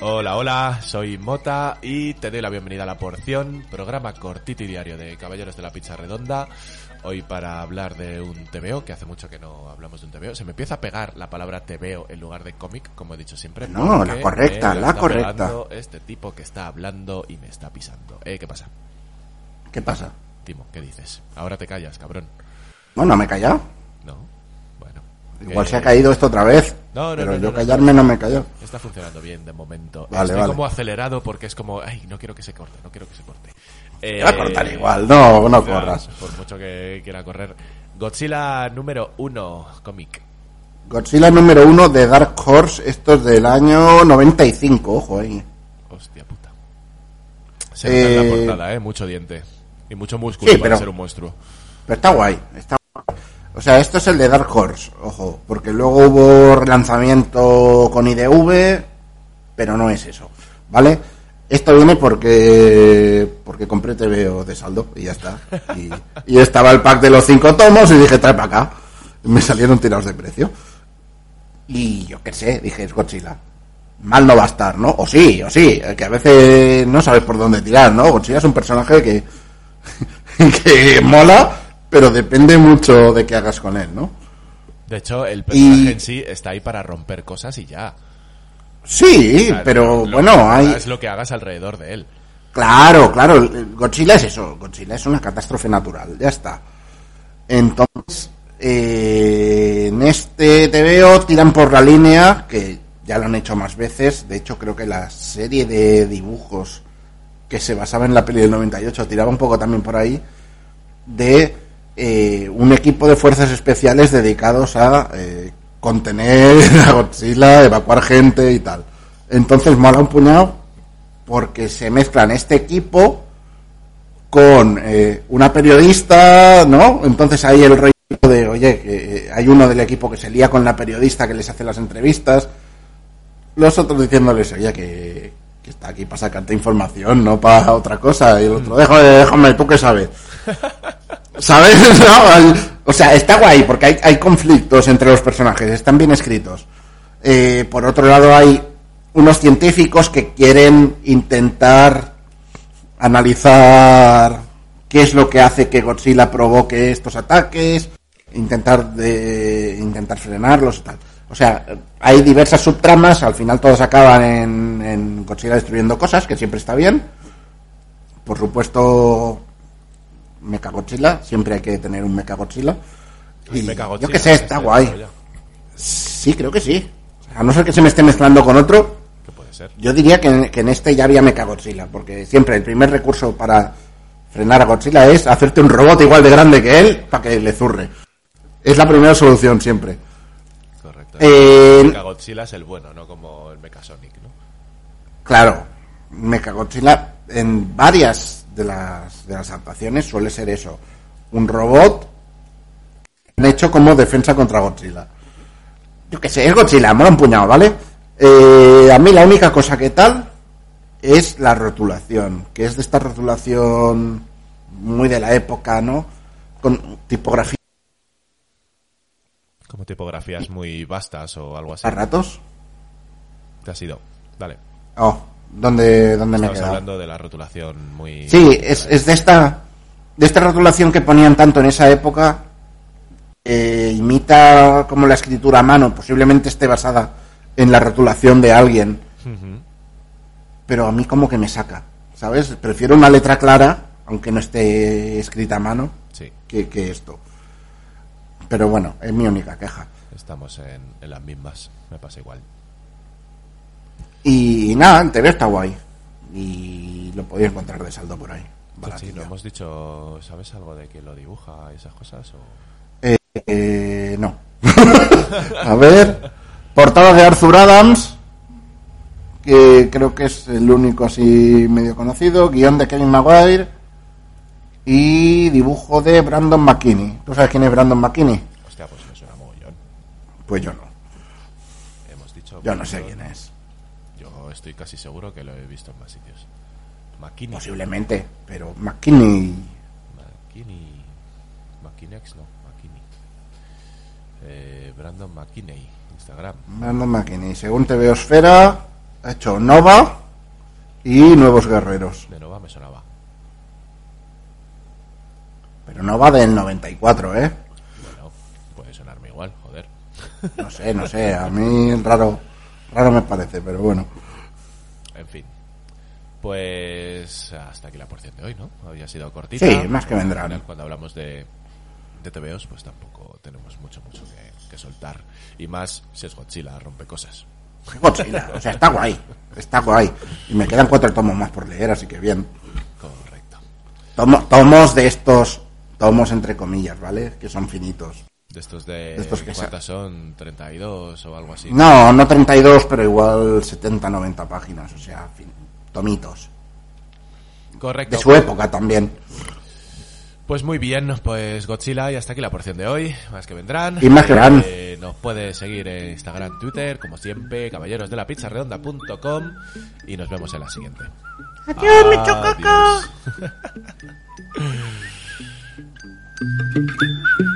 Hola, hola, soy Mota y te doy la bienvenida a La Porción, programa cortito y diario de Caballeros de la Pizza Redonda. Hoy para hablar de un TVO, que hace mucho que no hablamos de un TVO. Se me empieza a pegar la palabra TVO en lugar de cómic, como he dicho siempre. No, la correcta, la correcta. Este tipo que está hablando y me está pisando. Eh, ¿qué pasa? ¿Qué pasa? Timo, ¿qué dices? Ahora te callas, cabrón. Bueno, me he callado. No, bueno. Igual Que- se ha caído esto otra vez. No, no, pero no, yo callarme no, me he callado. Está funcionando bien de momento. Vale, Estoy vale. como acelerado porque es como, ay, no quiero que se corte, no quiero que se corte. Eh, va a cortar igual. No, no corras. Por mucho que quiera correr. Godzilla número uno, cómic. Godzilla número uno de Dark Horse. Esto es del año 95. Ojo ahí. Hostia puta. Se nota en la Eh, portada, eh, mucho diente. Y mucho músculo Sí, para pero- ser un monstruo. Pero está guay. Está guay. O sea, esto es el de Dark Horse. Ojo. Porque luego hubo relanzamiento con IDV. Pero no es eso. ¿Vale? Esto viene porque porque compré TVO de saldo y ya está. Y, estaba el pack de los cinco tomos y dije, trae para acá. Me salieron tirados de precio. Y yo qué sé, dije, es Godzilla. Mal no va a estar, ¿no? O sí, o sí, que a veces no sabes por dónde tirar, ¿no? Godzilla es un personaje que, que mola, pero depende mucho de qué hagas con él, ¿no? De hecho, el personaje Y- en sí está ahí para romper cosas y ya. Sí, O sea, pero bueno, hay... Es lo que hagas alrededor de él. Claro, claro, Godzilla es eso, Godzilla es una catástrofe natural, ya está. Entonces, eh, en este TVO tiran por la línea, que ya lo han hecho más veces, de hecho creo que la serie de dibujos que se basaba en la peli del 98 tiraba un poco también por ahí, de eh, un equipo de fuerzas especiales dedicados a eh, contener a Godzilla, evacuar gente y tal. Entonces mola un puñado porque se mezclan este equipo con eh, una periodista, ¿no? Entonces hay el rollo de, oye, hay uno del equipo que se lía con la periodista que les hace las entrevistas, los otros diciéndoles, oye, que, que está aquí para sacarte información, no para otra cosa, y el otro, déjame, déjame, tú qué sabes. ¿Sabes? No, o sea, está guay porque hay, hay conflictos entre los personajes, están bien escritos. Eh, por otro lado, hay unos científicos que quieren intentar analizar qué es lo que hace que Godzilla provoque estos ataques, intentar de intentar frenarlos y tal. O sea, hay diversas subtramas, al final todas acaban en, en Godzilla destruyendo cosas, que siempre está bien. Por supuesto, Mecha Godzilla, siempre hay que tener un Mecha Godzilla. Ay, Y me cago, yo qué sé, está guay. Sí, creo que sí. A no ser que se me esté mezclando con otro, ¿Qué puede ser? yo diría que en, que en este ya había Mecha Godzilla, porque siempre el primer recurso para frenar a Godzilla es hacerte un robot igual de grande que él para que le zurre. Es la primera solución siempre. Correcto. Eh, Mecha Godzilla es el bueno, no como el Mechasonic, ¿no? Claro, Mecha Godzilla en varias de las, de las adaptaciones suele ser eso. Un robot hecho como defensa contra Godzilla. Yo qué sé, es Godzilla, mola un puñado, ¿vale? Eh, a mí la única cosa que tal es la rotulación, que es de esta rotulación muy de la época, ¿no? Con tipografía Como tipografías muy vastas o algo así. a ratos. Te has ido. Dale. Oh, ¿dónde, dónde me he quedado? hablando de la rotulación muy... Sí, es, es de esta de esta rotulación que ponían tanto en esa época. eh, imita como la escritura a mano, posiblemente esté basada en la rotulación de alguien, Ujú. pero a mí como que me saca, ¿sabes? Prefiero una letra clara, aunque no esté escrita a mano, Sí, que, que esto. Pero bueno, es mi única queja. estamos en, en las mismas. Me pasa igual. Y, nada, el TV está guay. Y lo podía encontrar de saldo por ahí. Sí, no hemos dicho... ¿Sabes algo de quién lo dibuja esas cosas? O... Eh, A ver, portada de Arthur Adams, que creo que es el único así medio conocido, guion de Kevin Maguire y dibujo de Brandon McKinney. ¿Tú sabes quién es Brandon McKinney? Hostia, pues me suena mogollón. Pues yo no, Hemos dicho. yo no sé quién es. Yo estoy casi seguro que lo he visto en más sitios. McKinney. Posiblemente, pero McKinney... McKinney. McKinex, no. McKinney. Eh, Brandon McKinney. Instagram. Brandon McKinney, según TV Osfera, ha hecho Nova y Nuevos Guerreros. De Nova me sonaba. Pero Nova del 94, ¿eh? Bueno, puede sonarme igual, joder. No sé, no sé, a mí raro, raro me parece, pero bueno. En fin. Pues hasta aquí la porción de hoy, ¿no? Había sido cortita. Sí, más que vendrán. Final, Cuando hablamos de, de TVOs, pues tampoco tenemos mucho, mucho que, que soltar. Y más si es Godzilla, rompe cosas. Godzilla, o sea, está guay, está guay. Y me quedan cuatro tomos más por leer, así que bien. Correcto. Tomo- tomos de estos, tomos entre comillas, ¿vale? Que son finitos. De estos de... De estos que ¿Cuántas son? ¿32 o algo así? No, no 32, pero igual 70, 90 páginas, o sea, fin, tomitos. Correcto. De su época también. Pues muy bien, pues Godzilla y hasta aquí la porción de hoy, más que vendrán. Y más que vendrán. Eh, nos puedes seguir en Instagram, Twitter, como siempre, caballeros de la pizza redonda.com y nos vemos en la siguiente. Adiós, mi chocaca.